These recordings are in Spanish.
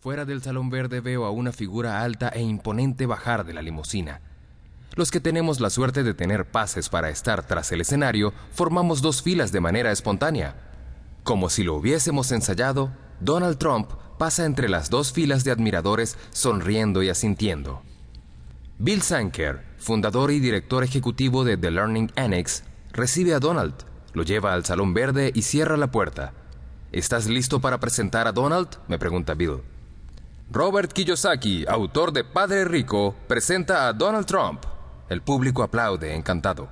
Fuera del salón verde veo a una figura alta e imponente bajar de la limusina. Los que tenemos la suerte de tener pases para estar tras el escenario formamos dos filas de manera espontánea. Como si lo hubiésemos ensayado, Donald Trump pasa entre las dos filas de admiradores sonriendo y asintiendo. Bill Sanker, fundador y director ejecutivo de The Learning Annex, recibe a Donald, lo lleva al salón verde y cierra la puerta. ¿Estás listo para presentar a Donald? me pregunta Bill. Robert Kiyosaki, autor de Padre Rico, presenta a Donald Trump. El público aplaude, encantado.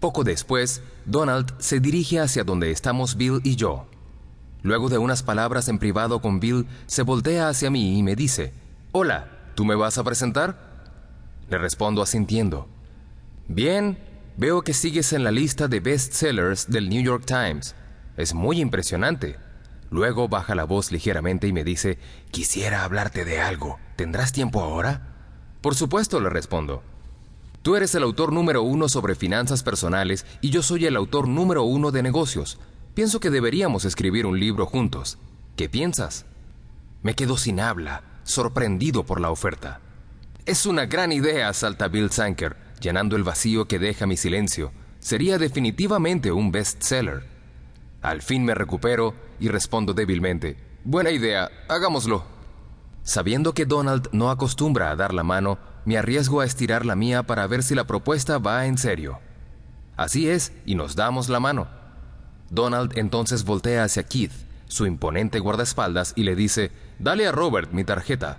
Poco después, Donald se dirige hacia donde estamos Bill y yo. Luego de unas palabras en privado con Bill, se voltea hacia mí y me dice, Hola, ¿tú me vas a presentar? Le respondo asintiendo. Bien, veo que sigues en la lista de bestsellers del New York Times. Es muy impresionante. Luego baja la voz ligeramente y me dice, quisiera hablarte de algo. ¿Tendrás tiempo ahora? Por supuesto, le respondo. Tú eres el autor número uno sobre finanzas personales y yo soy el autor número uno de negocios. Pienso que deberíamos escribir un libro juntos. ¿Qué piensas? Me quedo sin habla, sorprendido por la oferta. Es una gran idea, salta Bill Sanker, llenando el vacío que deja mi silencio. Sería definitivamente un bestseller. Al fin me recupero y respondo débilmente. Buena idea, hagámoslo. Sabiendo que Donald no acostumbra a dar la mano, me arriesgo a estirar la mía para ver si la propuesta va en serio. Así es, y nos damos la mano. Donald entonces voltea hacia Keith, su imponente guardaespaldas, y le dice, Dale a Robert mi tarjeta.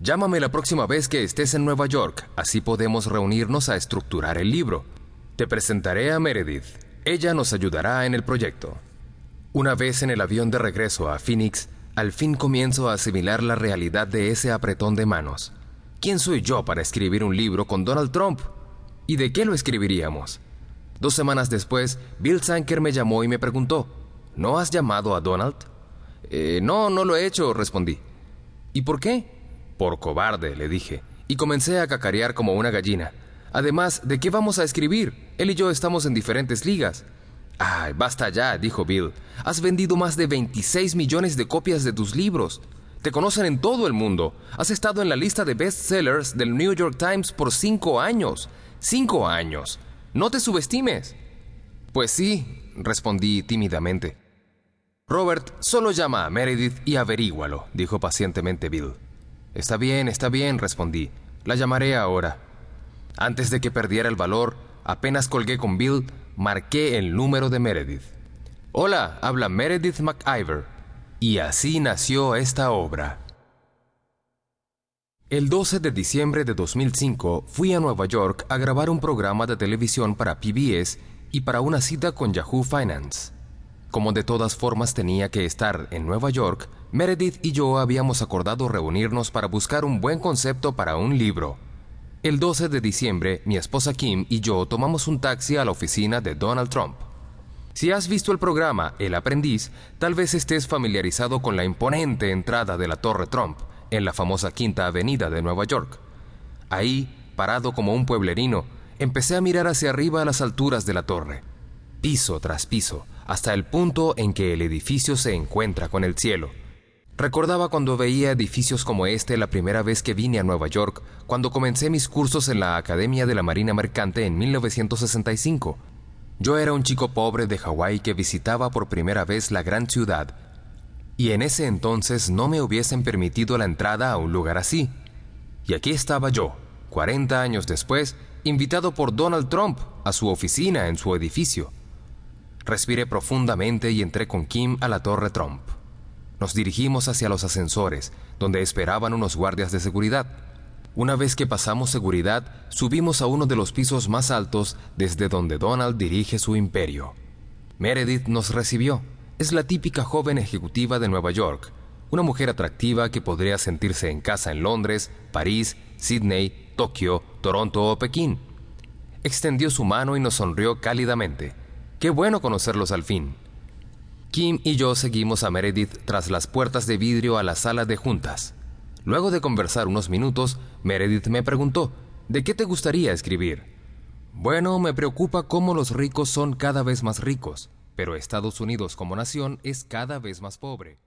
Llámame la próxima vez que estés en Nueva York, así podemos reunirnos a estructurar el libro. Te presentaré a Meredith. Ella nos ayudará en el proyecto. Una vez en el avión de regreso a Phoenix, al fin comienzo a asimilar la realidad de ese apretón de manos. ¿Quién soy yo para escribir un libro con Donald Trump? ¿Y de qué lo escribiríamos? Dos semanas después, Bill Sanker me llamó y me preguntó, ¿No has llamado a Donald? Eh, no, no lo he hecho, respondí. ¿Y por qué? Por cobarde, le dije, y comencé a cacarear como una gallina. Además, ¿de qué vamos a escribir? Él y yo estamos en diferentes ligas. Ay, basta ya, dijo Bill. Has vendido más de 26 millones de copias de tus libros. Te conocen en todo el mundo. Has estado en la lista de bestsellers del New York Times por cinco años. Cinco años. No te subestimes. Pues sí, respondí tímidamente. Robert, solo llama a Meredith y averígualo, dijo pacientemente Bill. Está bien, está bien, respondí. La llamaré ahora. Antes de que perdiera el valor, apenas colgué con Bill, marqué el número de Meredith. Hola, habla Meredith McIver. Y así nació esta obra. El 12 de diciembre de 2005 fui a Nueva York a grabar un programa de televisión para PBS y para una cita con Yahoo Finance. Como de todas formas tenía que estar en Nueva York, Meredith y yo habíamos acordado reunirnos para buscar un buen concepto para un libro. El 12 de diciembre, mi esposa Kim y yo tomamos un taxi a la oficina de Donald Trump. Si has visto el programa El aprendiz, tal vez estés familiarizado con la imponente entrada de la Torre Trump en la famosa Quinta Avenida de Nueva York. Ahí, parado como un pueblerino, empecé a mirar hacia arriba a las alturas de la torre, piso tras piso, hasta el punto en que el edificio se encuentra con el cielo. Recordaba cuando veía edificios como este la primera vez que vine a Nueva York, cuando comencé mis cursos en la Academia de la Marina Mercante en 1965. Yo era un chico pobre de Hawái que visitaba por primera vez la gran ciudad y en ese entonces no me hubiesen permitido la entrada a un lugar así. Y aquí estaba yo, 40 años después, invitado por Donald Trump a su oficina en su edificio. Respiré profundamente y entré con Kim a la Torre Trump. Nos dirigimos hacia los ascensores, donde esperaban unos guardias de seguridad. Una vez que pasamos seguridad, subimos a uno de los pisos más altos desde donde Donald dirige su imperio. Meredith nos recibió es la típica joven ejecutiva de Nueva York, una mujer atractiva que podría sentirse en casa en Londres, París, Sydney, Tokio, Toronto o Pekín. Extendió su mano y nos sonrió cálidamente. Qué bueno conocerlos al fin. Kim y yo seguimos a Meredith tras las puertas de vidrio a la sala de juntas. Luego de conversar unos minutos, Meredith me preguntó, ¿de qué te gustaría escribir? Bueno, me preocupa cómo los ricos son cada vez más ricos pero Estados Unidos como nación es cada vez más pobre.